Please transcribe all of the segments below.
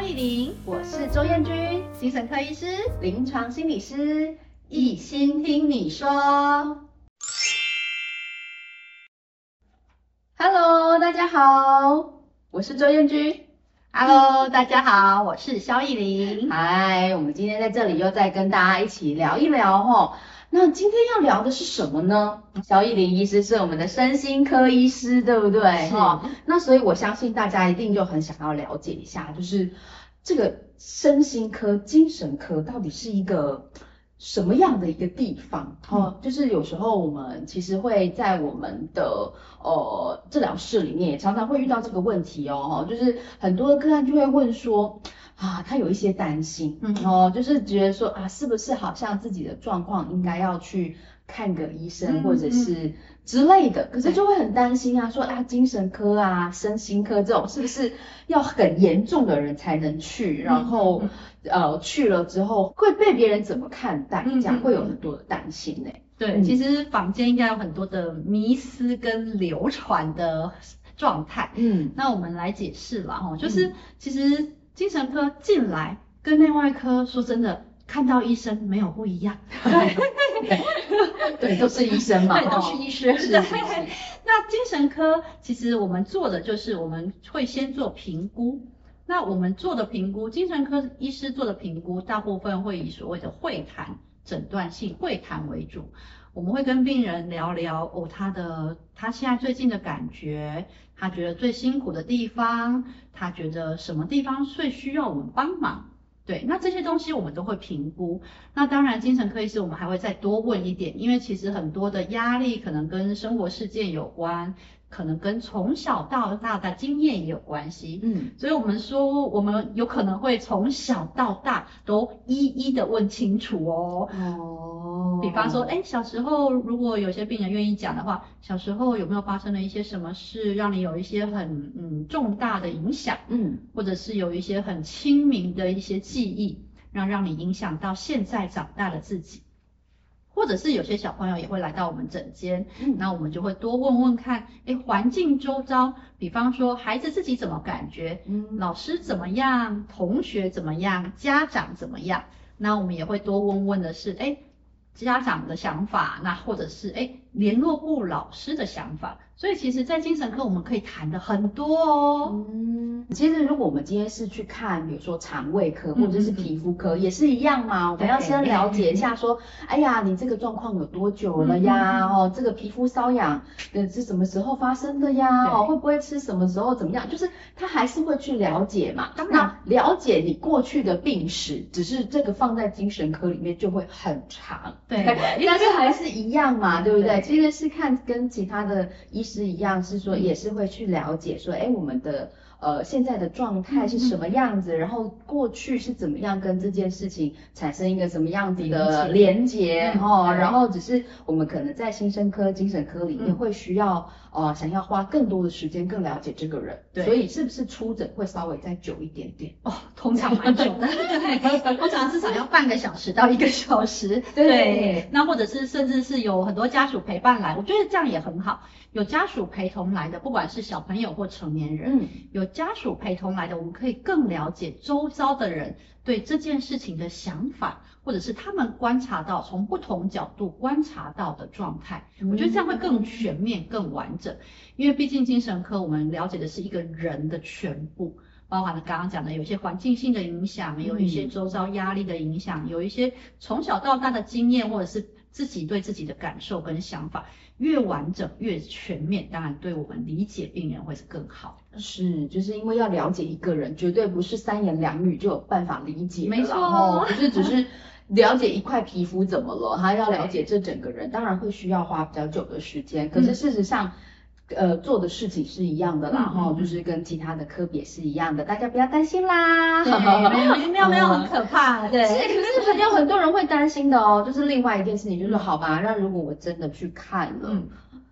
萧亦伶，我是周彦君，精神科医师、临床心理师，医心听你说。Hello，大家好，我是周彦君。Hello，大家好，我是萧亦伶。嗨，我们今天在这里又再跟大家一起聊一聊吼。那今天要聊的是什么呢？萧亦伶医师是我们的身心科医师，对不对？好。那所以我相信大家一定就很想要了解一下，就是这个身心科、精神科到底是一个什么样的一个地方？哦、嗯，就是有时候我们其实会在我们的呃治疗室里面也常常会遇到这个问题哦，就是很多的个案就会问说。啊，他有一些担心，嗯哦，就是觉得说啊，是不是好像自己的状况应该要去看个医生，嗯、或者是之类的，可是就会很担心啊，说啊，精神科啊、身心科这种是不是要很严重的人才能去？然后、嗯、呃去了之后会被别人怎么看待？这样会有很多的担心呢、欸。对，嗯、其实坊间应该有很多的迷思跟流传的状态。嗯，那我们来解释了哈，就是、嗯、其实。精神科进来跟内外科说真的，看到医生没有不一样。对，对，都是医生嘛。对，都是医生。是。那精神科其实我们做的就是我们会先做评估。那我们做的评估，精神科医师做的评估，大部分会以所谓的会谈、诊断性会谈为主。我们会跟病人聊聊哦，他的他现在最近的感觉，他觉得最辛苦的地方，他觉得什么地方最需要我们帮忙，对，那这些东西我们都会评估。那当然，精神科医师我们还会再多问一点，因为其实很多的压力可能跟生活事件有关。可能跟从小到大的经验也有关系，嗯，所以我们说我们有可能会从小到大都一一的问清楚哦。哦，比方说，哎，小时候如果有些病人愿意讲的话，小时候有没有发生了一些什么事，让你有一些很嗯重大的影响，嗯，或者是有一些很亲民的一些记忆，让让你影响到现在长大的自己。或者是有些小朋友也会来到我们诊间，嗯，那我们就会多问问看，哎，环境周遭，比方说孩子自己怎么感觉，嗯，老师怎么样，同学怎么样，家长怎么样，那我们也会多问问的是，哎，家长的想法，那或者是哎，联络部老师的想法。所以其实，在精神科我们可以谈的很多哦。嗯，其实如果我们今天是去看，比如说肠胃科或者是皮肤科，也是一样嘛。我们要先了解一下，说，哎呀，你这个状况有多久了呀？哦，这个皮肤瘙痒，呃，是什么时候发生的呀？哦，会不会吃什么时候怎么样？就是他还是会去了解嘛。那了解你过去的病史，只是这个放在精神科里面就会很长。对，但是还是一样嘛，对不对？其实是看跟其他的医。师一样，是说也是会去了解说，哎，我们的呃现在的状态是什么样子，然后过去是怎么样跟这件事情产生一个什么样子的连结哦，然后只是我们可能在新生科、精神科里面会需要呃想要花更多的时间更了解这个人，对，所以是不是出诊会稍微再久一点点？哦，通常蛮久的，对，通常至少要半个小时到一个小时，对，那或者是甚至是有很多家属陪伴来，我觉得这样也很好。有家属陪同来的，不管是小朋友或成年人，嗯，有家属陪同来的，我们可以更了解周遭的人对这件事情的想法，或者是他们观察到从不同角度观察到的状态。我觉得这样会更全面、更完整，因为毕竟精神科我们了解的是一个人的全部，包含了刚刚讲的有一些环境性的影响，有一些周遭压力的影响，有一些从小到大的经验，或者是自己对自己的感受跟想法。越完整越全面，当然对我们理解病人会是更好。是，就是因为要了解一个人，绝对不是三言两语就有办法理解。没错，不是只是了解一块皮肤怎么了，他要了解这整个人，当然会需要花比较久的时间。可是事实上。呃，做的事情是一样的啦，哈、嗯，就是跟其他的科别是一样的，大家不要担心啦。没有，没有，没有很可怕。对，是，可是有很多人会担心的哦。就是另外一件事情，就是好吧，那如果我真的去看了，嗯、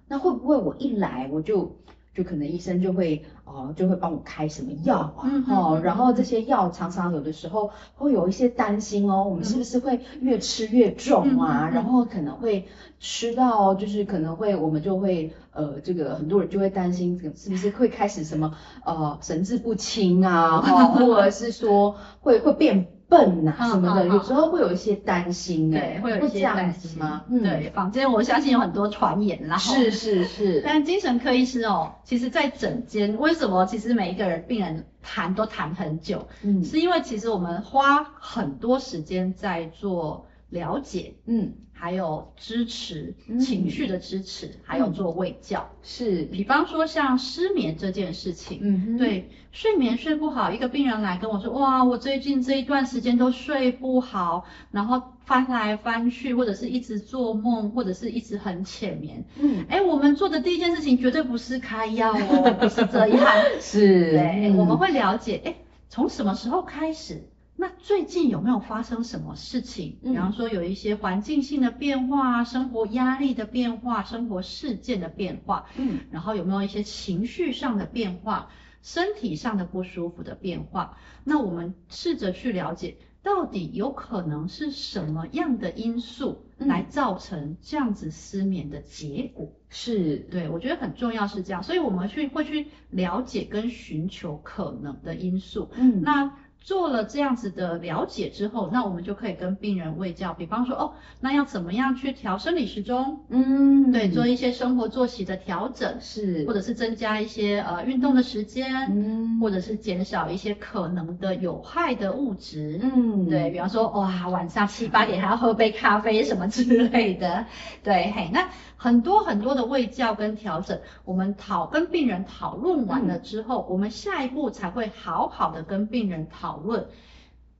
那会不会我一来我就就可能医生就会哦、呃，就会帮我开什么药啊，嗯、哦，然后这些药常常有的时候会有一些担心哦，我们是不是会越吃越重啊？嗯、然后可能会吃到就是可能会我们就会呃，这个很多人就会担心，是不是会开始什么呃神志不清啊，哦、或者是说会会变。笨呐、啊、什么的，有时候会有一些担心哎、欸，会有一些担心吗？嗯，对，坊间我相信有很多传言啦。是是是。但精神科医师哦，其实在诊间，为什么其实每一个人病人谈都谈很久？嗯，是因为其实我们花很多时间在做了解，嗯。还有支持情绪的支持，嗯、还有做卫教，是。比方说像失眠这件事情，嗯，对，睡眠睡不好，一个病人来跟我说，哇，我最近这一段时间都睡不好，然后翻来翻去，或者是一直做梦，或者是一直很浅眠，嗯，哎，我们做的第一件事情绝对不是开药哦，不是这样，是，对，嗯、我们会了解，哎，从什么时候开始？那最近有没有发生什么事情？比方说有一些环境性的变化，生活压力的变化，生活事件的变化，嗯，然后有没有一些情绪上的变化，身体上的不舒服的变化？那我们试着去了解，到底有可能是什么样的因素来造成这样子失眠的结果？是，对，我觉得很重要是这样，所以我们去会去了解跟寻求可能的因素。嗯，那。做了这样子的了解之后，那我们就可以跟病人喂教，比方说哦，那要怎么样去调生理时钟？嗯，对，做一些生活作息的调整，是，或者是增加一些呃运动的时间，嗯，或者是减少一些可能的有害的物质，嗯，对，比方说哇，晚上七八点还要喝杯咖啡什么之类的，对，嘿，那。很多很多的喂教跟调整，我们讨跟病人讨论完了之后，嗯，我们下一步才会好好的跟病人讨论，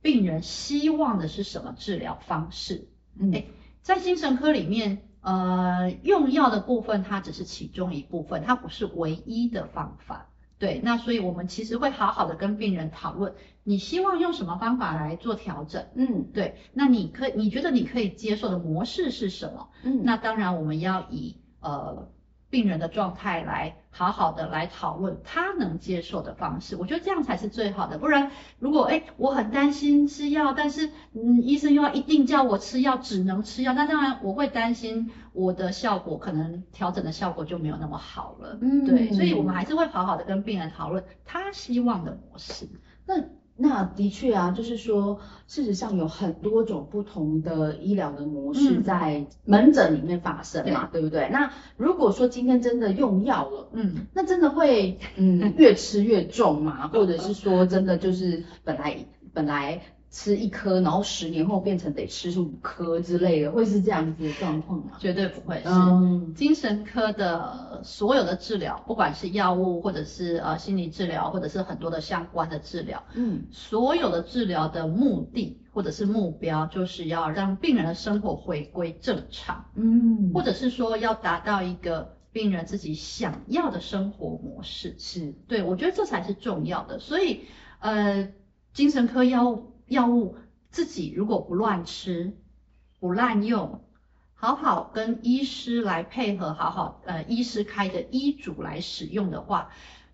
病人希望的是什么治疗方式。嗯，诶，在精神科里面，呃，用药的部分它只是其中一部分，它不是唯一的方法。对，那所以我们其实会好好的跟病人讨论，你希望用什么方法来做调整？嗯，对，那你可你觉得你可以接受的模式是什么？嗯，那当然我们要以呃。病人的状态来好好的来讨论他能接受的方式，我觉得这样才是最好的。不然，如果哎我很担心吃药，但是嗯医生又要一定叫我吃药，只能吃药，那当然我会担心我的效果可能调整的效果就没有那么好了。嗯，对，所以我们还是会好好的跟病人讨论他希望的模式。那。那的确啊，就是说，事实上有很多种不同的医疗的模式在门诊里面发生嘛，嗯、对，对不对？那如果说今天真的用药了，嗯，那真的会嗯 越吃越重嘛？或者是说真的就是本来本来。吃一颗，然后十年后变成得吃五颗之类的，会是这样子的状况吗？绝对不会是。嗯，精神科的所有的治疗，不管是药物，或者是呃心理治疗，或者是很多的相关的治疗，嗯，所有的治疗的目的或者是目标，就是要让病人的生活回归正常，嗯，或者是说要达到一个病人自己想要的生活模式。是，对，我觉得这才是重要的。所以，呃，精神科药物。药物自己如果不乱吃，不滥用，好好跟医师来配合，好好呃医师开的医嘱来使用的话，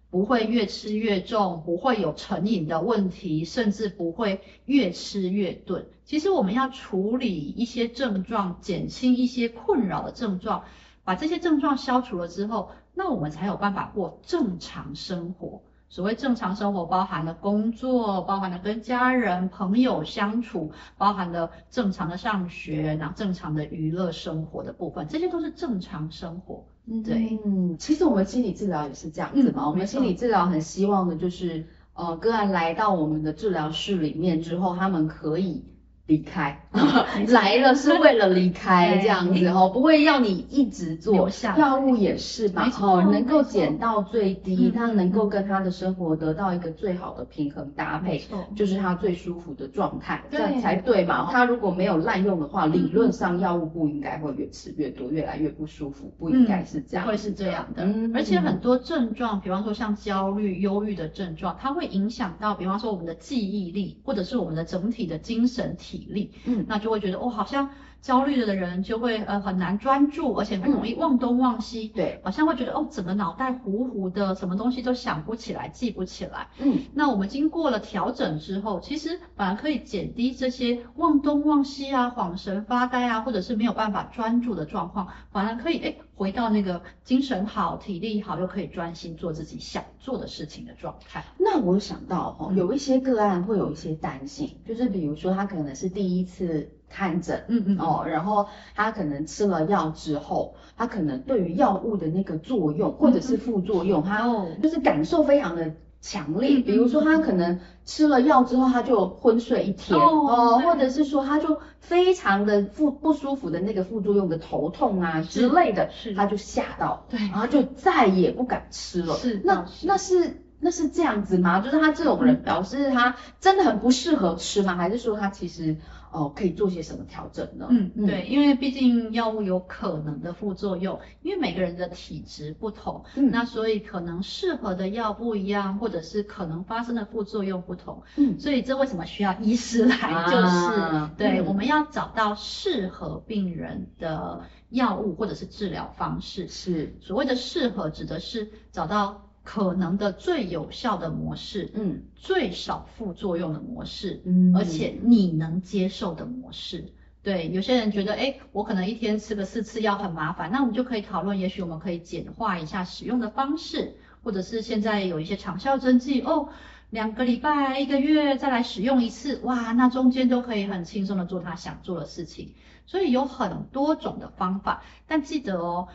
不会越吃越重，不会有成瘾的问题，甚至不会越吃越钝。其实我们要处理一些症状，减轻一些困扰的症状，把这些症状消除了之后，那我们才有办法过正常生活。所谓正常生活，包含了工作，包含了跟家人朋友相处，包含了正常的上学，然后正常的娱乐生活的部分，这些都是正常生活。对，嗯，其实我们心理治疗也是这样子嘛。嗯，我们心理治疗很希望的就是，呃，个案来到我们的治疗室里面之后，他们可以。离开 来了是为了离开这样子哦，不会要你一直做。药物也是嘛，哦，能够减到最低，他能够跟他的生活得到一个最好的平衡搭配，就是他最舒服的状态，这样才对嘛。他如果没有滥用的话，理论上药物不应该会越吃越多，越来越不舒服，不应该是这样，会是这样的。而且很多症状，比方说像焦虑、忧郁的症状，它会影响到，比方说我们的记忆力，或者是我们的整体的精神体。体力，嗯，那就会觉得哦，好像焦虑的人就会呃很难专注，而且很容易忘东忘西，嗯、对，好像会觉得哦，整个脑袋糊糊的，什么东西都想不起来，记不起来，嗯，那我们经过了调整之后，其实反而可以减低这些忘东忘西啊、恍神发呆啊，或者是没有办法专注的状况，反而可以诶回到那个精神好、体力好，又可以专心做自己想做的事情的状态。那我想到哈、哦，有一些个案会有一些担心，就是比如说他可能是第一次看诊，嗯嗯哦，然后他可能吃了药之后，他可能对于药物的那个作用或者是副作用，他就是感受非常的强烈。比如说他可能吃了药之后，他就昏睡一天，哦，或者是说他就非常的不不舒服的那个副作用的头痛啊之类的，他就吓到，对，然后就再也不敢吃了。是，那那是。那是这样子吗？就是他这种人表示他真的很不适合吃吗？还是说他其实哦可以做些什么调整呢？嗯，对，因为毕竟药物有可能的副作用，因为每个人的体质不同，嗯，那所以可能适合的药不一样，或者是可能发生的副作用不同，嗯，所以这为什么需要医师来？就是、啊、对、嗯，我们要找到适合病人的药物或者是治疗方式。是所谓的适合，指的是找到。可能的最有效的模式，嗯，最少副作用的模式，嗯，而且你能接受的模式。对，有些人觉得，哎，我可能一天吃个四次药很麻烦，那我们就可以讨论，也许我们可以简化一下使用的方式，或者是现在有一些长效针剂，哦，两个礼拜、一个月再来使用一次，哇，那中间都可以很轻松的做他想做的事情。所以有很多种的方法，但记得哦，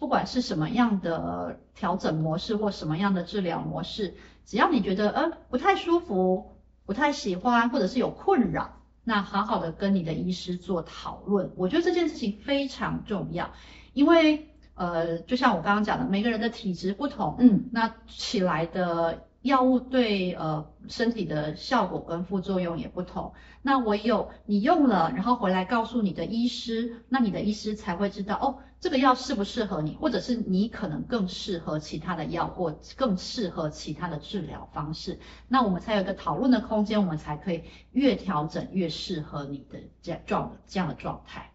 不管是什么样的调整模式或什么样的治疗模式，只要你觉得呃不太舒服、不太喜欢或者是有困扰，那好好的跟你的医师做讨论。我觉得这件事情非常重要，因为呃就像我刚刚讲的，每个人的体质不同，嗯，那起来的。药物对呃身体的效果跟副作用也不同，那唯有你用了，然后回来告诉你的医师，那你的医师才会知道哦，这个药适不适合你，或者是你可能更适合其他的药，或更适合其他的治疗方式，那我们才有一个讨论的空间，我们才可以越调整越适合你的这样状这样的状态。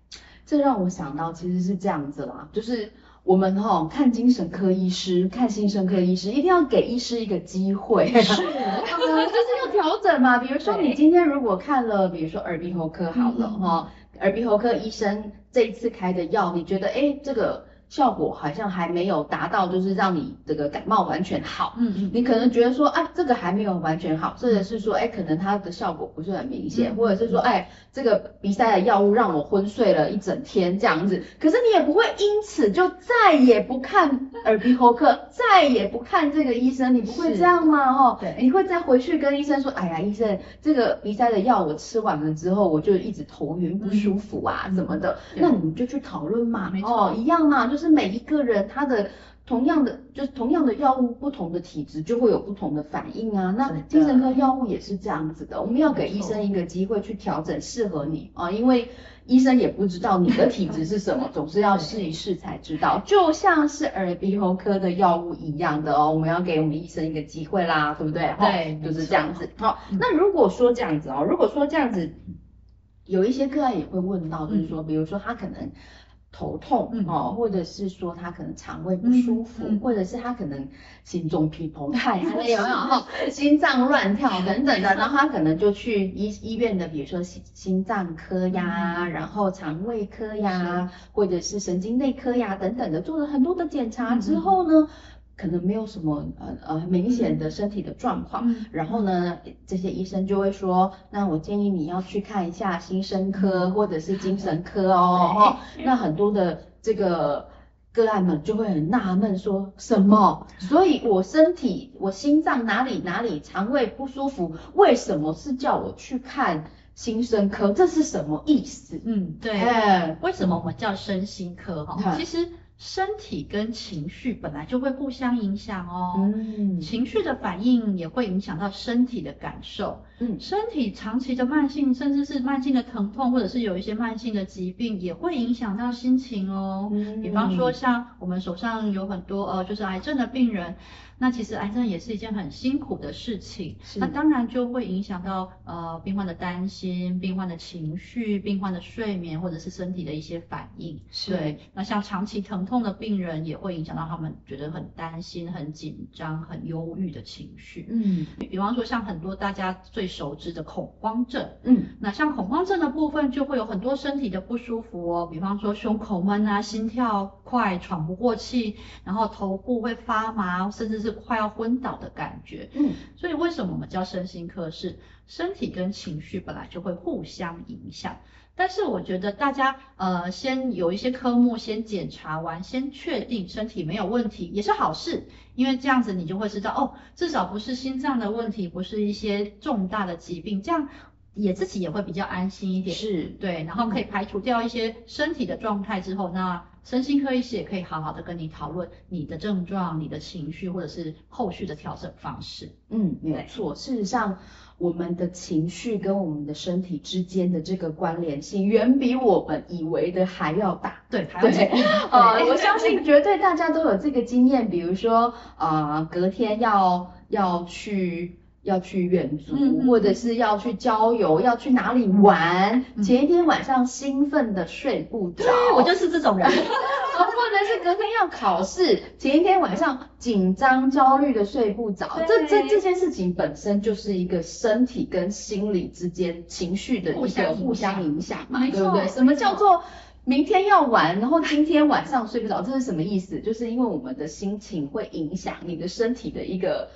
这让我想到其实是这样子啦，就是。我们哈、哦、看精神科医师，看心身科医师，一定要给医师一个机会，是，呃、就是要调整嘛。比如说你今天如果看了，比如说耳鼻喉科好了哈、嗯，耳鼻喉科医生这一次开的药，你觉得哎这个。效果好像还没有达到，就是让你这个感冒完全好。嗯嗯，你可能觉得说，啊，这个还没有完全好，或者是说，哎，可能它的效果不是很明显，嗯、或者是说，哎，这个鼻塞的药物让我昏睡了一整天这样子。可是你也不会因此就再也不看耳鼻喉科，再也不看这个医生，你不会这样吗？哦，对，你会再回去跟医生说，哎呀，医生，这个鼻塞的药我吃完了之后，我就一直头晕不舒服啊，什么的。那你们就去讨论嘛，没错，哦，一样嘛，就是每一个人他的同样的就是同样的药物，不同的体质就会有不同的反应啊。那精神科药物也是这样子的，我们要给医生一个机会去调整适合你啊，因为医生也不知道你的体质是什么，总是要试一试才知道。就像是耳鼻喉科的药物一样的哦，我们要给我们医生一个机会啦，对不对？对，就是这样子。好，那如果说这样子哦，如果说这样子，有一些个案也会问到，就是说，比如说他可能。头痛哦，或者是说他可能肠胃不舒服，嗯嗯、或者是他可能心中噼砰啪，有没有。哈？心脏乱跳 等等的，然后他可能就去医医院的，比如说心心脏科呀，嗯、然后肠胃科呀，或者是神经内科呀等等的，做了很多的检查之后呢。嗯可能没有什么呃呃明显的身体的状况，嗯，然后呢，这些医生就会说，那我建议你要去看一下心身科或者是精神科哦，哦，那很多的这个个案们就会很纳闷说什么？所以我身体我心脏哪里哪里肠胃不舒服，为什么是叫我去看心身科？这是什么意思？嗯，对，哎，为什么我们叫身心科哈？其实。身体跟情绪本来就会互相影响哦，嗯，情绪的反应也会影响到身体的感受，嗯，身体长期的慢性甚至是慢性的疼痛，或者是有一些慢性的疾病，也会影响到心情哦。嗯，比方说像我们手上有很多呃，就是癌症的病人。那其实癌症也是一件很辛苦的事情，那当然就会影响到呃病患的担心、病患的情绪、病患的睡眠或者是身体的一些反应。是。对，那像长期疼痛的病人也会影响到他们觉得很担心、很紧张、很忧郁的情绪。嗯，比方说像很多大家最熟知的恐慌症，嗯，那像恐慌症的部分就会有很多身体的不舒服哦，比方说胸口闷啊、心跳快、喘不过气，然后头部会发麻，甚至是快要昏倒的感觉，嗯，所以为什么我们叫身心科？是身体跟情绪本来就会互相影响，但是我觉得大家呃先有一些科目先检查完，先确定身体没有问题也是好事，因为这样子你就会知道哦，至少不是心脏的问题，不是一些重大的疾病，这样也自己也会比较安心一点，是。对，然后可以排除掉一些身体的状态之后，那。身心科医师也可以好好的跟你讨论你的症状、你的情绪，或者是后续的调整方式。嗯，没有错。事实上，我们的情绪跟我们的身体之间的这个关联性，远比我们以为的还要大。对，还要紧密。呃，我相信绝对大家都有这个经验，比如说啊、呃，隔天要要去。要去远足，嗯，或者是要去郊游，要去哪里玩，嗯，前一天晚上兴奋的睡不着，我就是这种人。或者是隔天要考试，前一天晚上紧张焦虑的睡不着，这这这件事情本身就是一个身体跟心理之间情绪的一个互相影响嘛，对不对？什么叫做明天要玩，然后今天晚上睡不着，这是什么意思？就是因为我们的心情会影响你的身体的一个。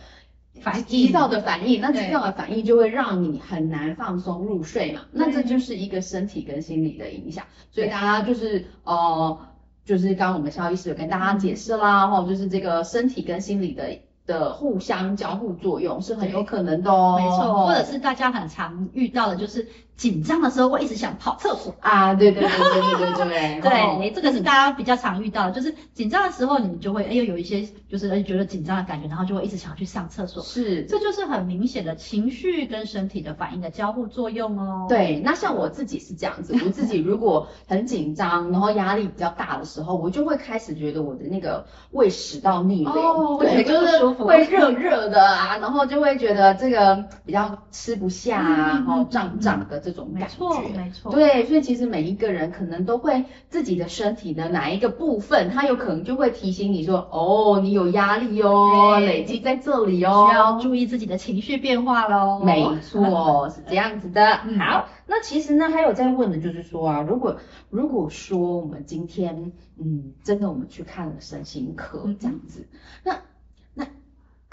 反急躁的反应，那急躁的反应就会让你很难放松入睡嘛，那这就是一个身体跟心理的影响，所以大家就是呃，就是刚刚我们肖医师有跟大家解释啦，哈，就是这个身体跟心理的的互相交互作用是很有可能的哦，没错，或者是大家很常遇到的就是。紧张的时候会一直想跑厕所。啊，对对对对对对对，对，对，这个是大家比较常遇到的，就是紧张的时候你就会哎呦有一些就是觉得紧张的感觉，然后就会一直想去上厕所，是，这就是很明显的情绪跟身体的反应的交互作用哦。对，那像我自己是这样子，我自己如果很紧张，然后压力比较大的时候，我就会开始觉得我的那个胃食道逆流，哦、对，就是会热热的啊，然后就会觉得这个比较吃不下啊，然后胀胀的。这种感觉，没错，没错，对，所以其实每一个人可能都会自己的身体的哪一个部分，他有可能就会提醒你说，哦，你有压力哦，累积在这里哦，需要注意自己的情绪变化喽。没错，是这样子的。嗯、好，那其实呢，还有在问的就是说啊，如果如果说我们今天，嗯，真的我们去看了身心科这样子，嗯、那。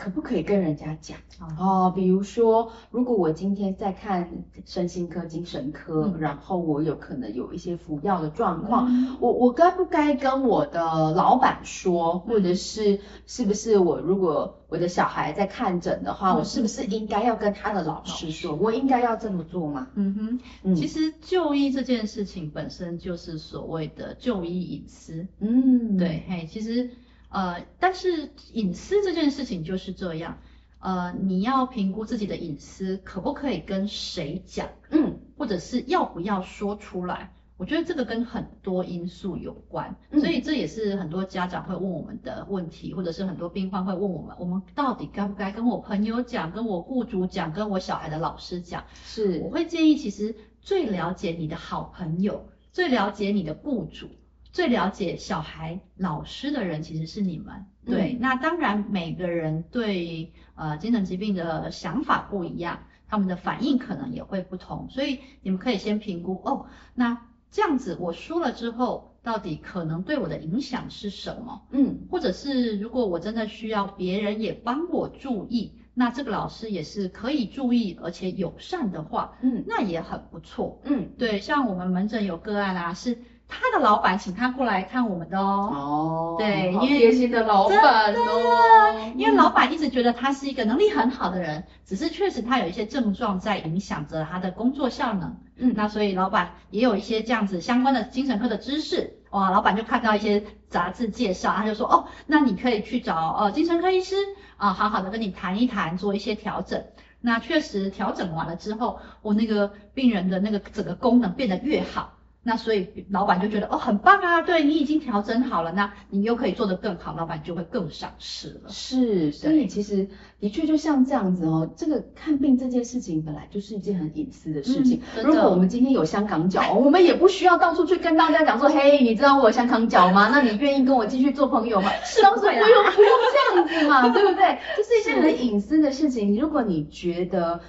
可不可以跟人家讲？哦？比如说，如果我今天在看身心科、精神科，嗯、然后我有可能有一些服药的状况，嗯、我我该不该跟我的老板说，或者是是不是我如果我的小孩在看诊的话，嗯、我是不是应该要跟他的老师说，我应该要这么做吗？嗯哼，嗯，其实就医这件事情本身就是所谓的就医隐私，嗯，对，嘿，其实。呃，但是隐私这件事情就是这样，呃，你要评估自己的隐私可不可以跟谁讲，嗯，或者是要不要说出来，我觉得这个跟很多因素有关，嗯，所以这也是很多家长会问我们的问题，或者是很多病患会问我们，我们到底该不该跟我朋友讲，跟我雇主讲，跟我小孩的老师讲？是，我会建议，其实最了解你的好朋友，最了解你的雇主。最了解小孩老师的人其实是你们，对，嗯、那当然每个人对呃精神疾病的想法不一样，他们的反应可能也会不同，所以你们可以先评估哦，那这样子我说了之后，到底可能对我的影响是什么？嗯，或者是如果我真的需要别人也帮我注意，那这个老师也是可以注意而且友善的话，嗯，那也很不错，嗯，对，像我们门诊有个案啊是。他的老板请他过来看我们的哦，哦，对，好贴心的老板哦，因为老板一直觉得他是一个能力很好的人，只是确实他有一些症状在影响着他的工作效能，嗯，那所以老板也有一些这样子相关的精神科的知识，哇，老板就看到一些杂志介绍，他就说哦，那你可以去找呃精神科医师啊，好好的跟你谈一谈，做一些调整。那确实调整完了之后，我那个病人的那个整个功能变得越好。那所以老板就觉得哦，很棒啊，对，你已经调整好了，那你又可以做得更好，老板就会更赏识了。是，所以其实的确就像这样子哦，这个看病这件事情本来就是一件很隐私的事情。嗯、如果我们今天有香港脚，我们也不需要到处去跟大家讲说，嘿，你知道我有香港脚吗？那你愿意跟我继续做朋友吗？是不用不用这样子嘛，对不对？这是一件很隐私的事情。如果你觉得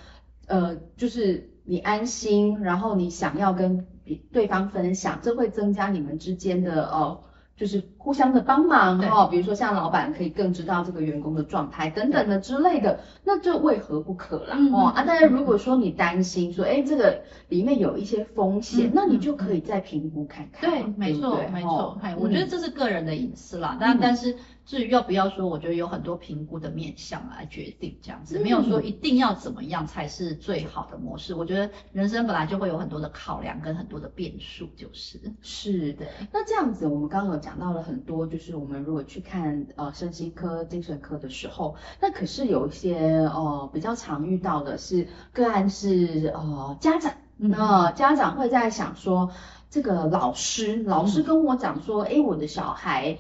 呃，就是你安心，然后你想要跟对方分享，这会增加你们之间的哦。就是互相的帮忙哈，比如说像老板可以更知道这个员工的状态等等的之类的，那这为何不可啦？嗯、哦啊，但是如果说你担心说，哎，这个里面有一些风险，嗯、那你就可以再评估看看。对，没错，没错。哎，我觉得这是个人的隐私啦，但、嗯、但是至于要不要说，我觉得有很多评估的面向来决定这样子，没有说一定要怎么样才是最好的模式。我觉得人生本来就会有很多的考量跟很多的变数，就是。是的。那这样子，我们刚刚有讲。到了很多，就是我们如果去看呃身心科、精神科的时候，那可是有一些呃比较常遇到的是个案是呃家长，那、呃、家长会在想说，这个老师老师跟我讲说，哎，我的小孩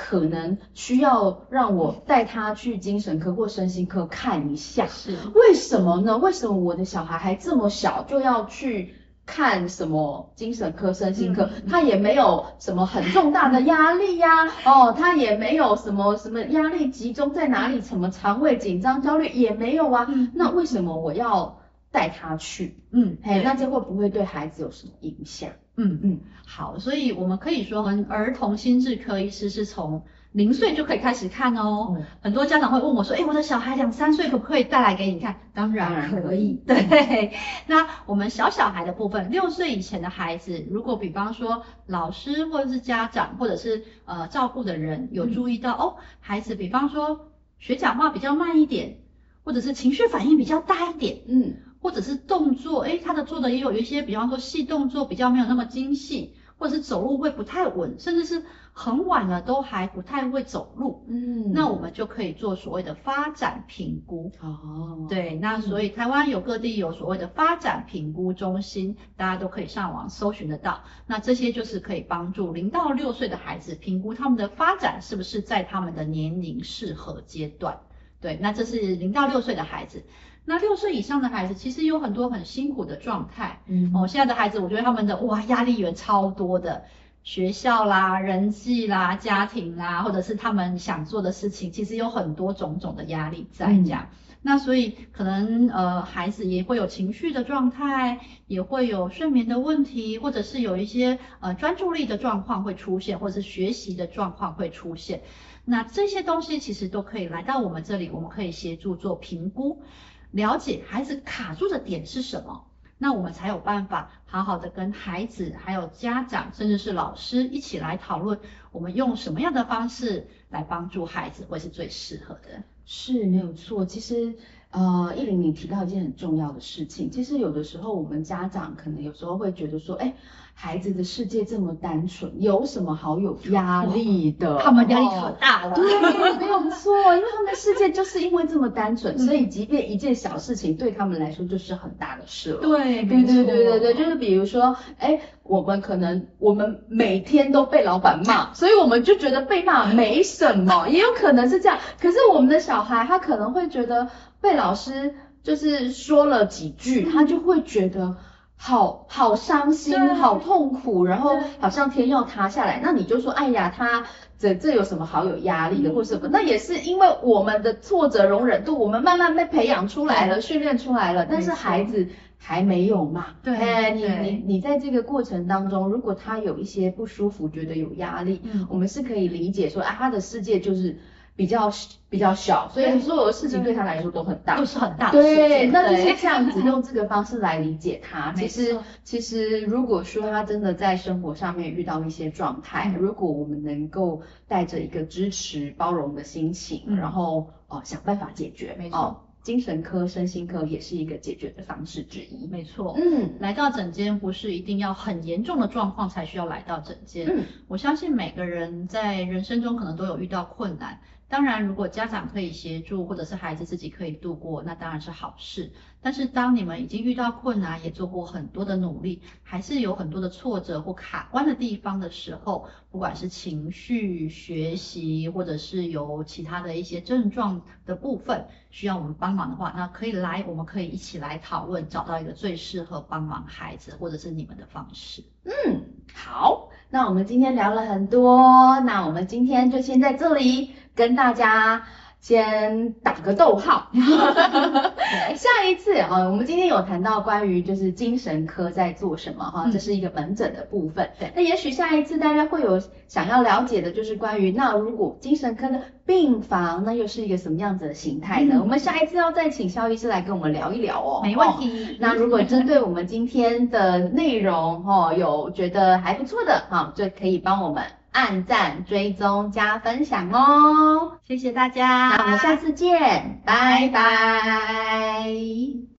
可能需要让我带他去精神科或身心科看一下，是为什么呢？为什么我的小孩还这么小就要去？看什么精神科、身心科，他也没有什么很重大的压力呀、啊，哦，他也没有什么什么压力集中在哪里，什么肠胃紧张、焦虑也没有啊，那为什么我要带他去？嗯，嘿，那这会不会对孩子有什么影响？嗯嗯，好，所以我们可以说，儿童心智科医师是从。零岁就可以开始看哦，嗯、很多家长会问我说，诶，我的小孩两三岁可不可以带来给你看？当然可以。对，嗯、那我们小小孩的部分，六岁以前的孩子，如果比方说老师或者是家长或者是呃照顾的人有注意到、嗯、哦，孩子比方说学讲话比较慢一点，或者是情绪反应比较大一点，嗯，或者是动作，诶，他的做的也有一些，比方说细动作比较没有那么精细。或者是走路会不太稳，甚至是很晚了都还不太会走路，嗯，那我们就可以做所谓的发展评估。哦，对，那所以台湾有各地有所谓的发展评估中心，大家都可以上网搜寻得到。那这些就是可以帮助零到六岁的孩子评估他们的发展是不是在他们的年龄适合阶段。对，那这是零到六岁的孩子。那六岁以上的孩子其实有很多很辛苦的状态，嗯，哦，现在的孩子我觉得他们的哇压力源超多的，学校啦、人际啦、家庭啦，或者是他们想做的事情，其实有很多种种的压力在这样。嗯、那所以可能呃孩子也会有情绪的状态，也会有睡眠的问题，或者是有一些呃专注力的状况会出现，或者是学习的状况会出现。那这些东西其实都可以来到我们这里，我们可以协助做评估。了解孩子卡住的点是什么，那我们才有办法好好的跟孩子、还有家长，甚至是老师一起来讨论，我们用什么样的方式来帮助孩子会是最适合的。是，没有错。其实，呃，亿玲你提到一件很重要的事情，其实有的时候我们家长可能有时候会觉得说，哎。孩子的世界这么单纯，有什么好有压力的？他们压力可大了。对，没有错，因为他们的世界就是因为这么单纯，所以即便一件小事情对他们来说就是很大的事了。对，对对对对对，就是比如说，哎，我们可能我们每天都被老板骂，所以我们就觉得被骂没什么，也有可能是这样。可是我们的小孩他可能会觉得被老师就是说了几句，他就会觉得。好好伤心，好痛苦，然后好像天要塌下来。那你就说，哎呀，他这这有什么好有压力的，嗯、或什么？那也是因为我们的挫折容忍度，我们慢慢被培养出来了，训练出来了。但是孩子还没有嘛？对，哎，你你你在这个过程当中，如果他有一些不舒服，觉得有压力，嗯，我们是可以理解说，啊，他的世界就是。比较比较小，所以所有的事情对他来说都很大，都是很大的。对，那就是这样子用这个方式来理解他。其实其实如果说他真的在生活上面遇到一些状态，如果我们能够带着一个支持包容的心情，然后哦想办法解决，没错。精神科、身心科也是一个解决的方式之一。没错，嗯，来到诊间不是一定要很严重的状况才需要来到诊间。嗯，我相信每个人在人生中可能都有遇到困难。当然，如果家长可以协助，或者是孩子自己可以度过，那当然是好事。但是，当你们已经遇到困难，也做过很多的努力，还是有很多的挫折或卡关的地方的时候，不管是情绪、学习，或者是有其他的一些症状的部分需要我们帮忙的话，那可以来，我们可以一起来讨论，找到一个最适合帮忙孩子或者是你们的方式。嗯，好，那我们今天聊了很多，那我们今天就先在这里。跟大家先打个逗号，下一次啊，我们今天有谈到关于就是精神科在做什么哈，这是一个门诊的部分。对，那也许下一次大家会有想要了解的，就是关于那如果精神科的病房，那又是一个什么样子的形态呢？嗯、我们下一次要再请肖医师来跟我们聊一聊哦。没问题。那如果针对我们今天的内容哈，有觉得还不错的哈，就可以帮我们。按赞追踪加分享哦。谢谢大家。那我们下次见。拜拜。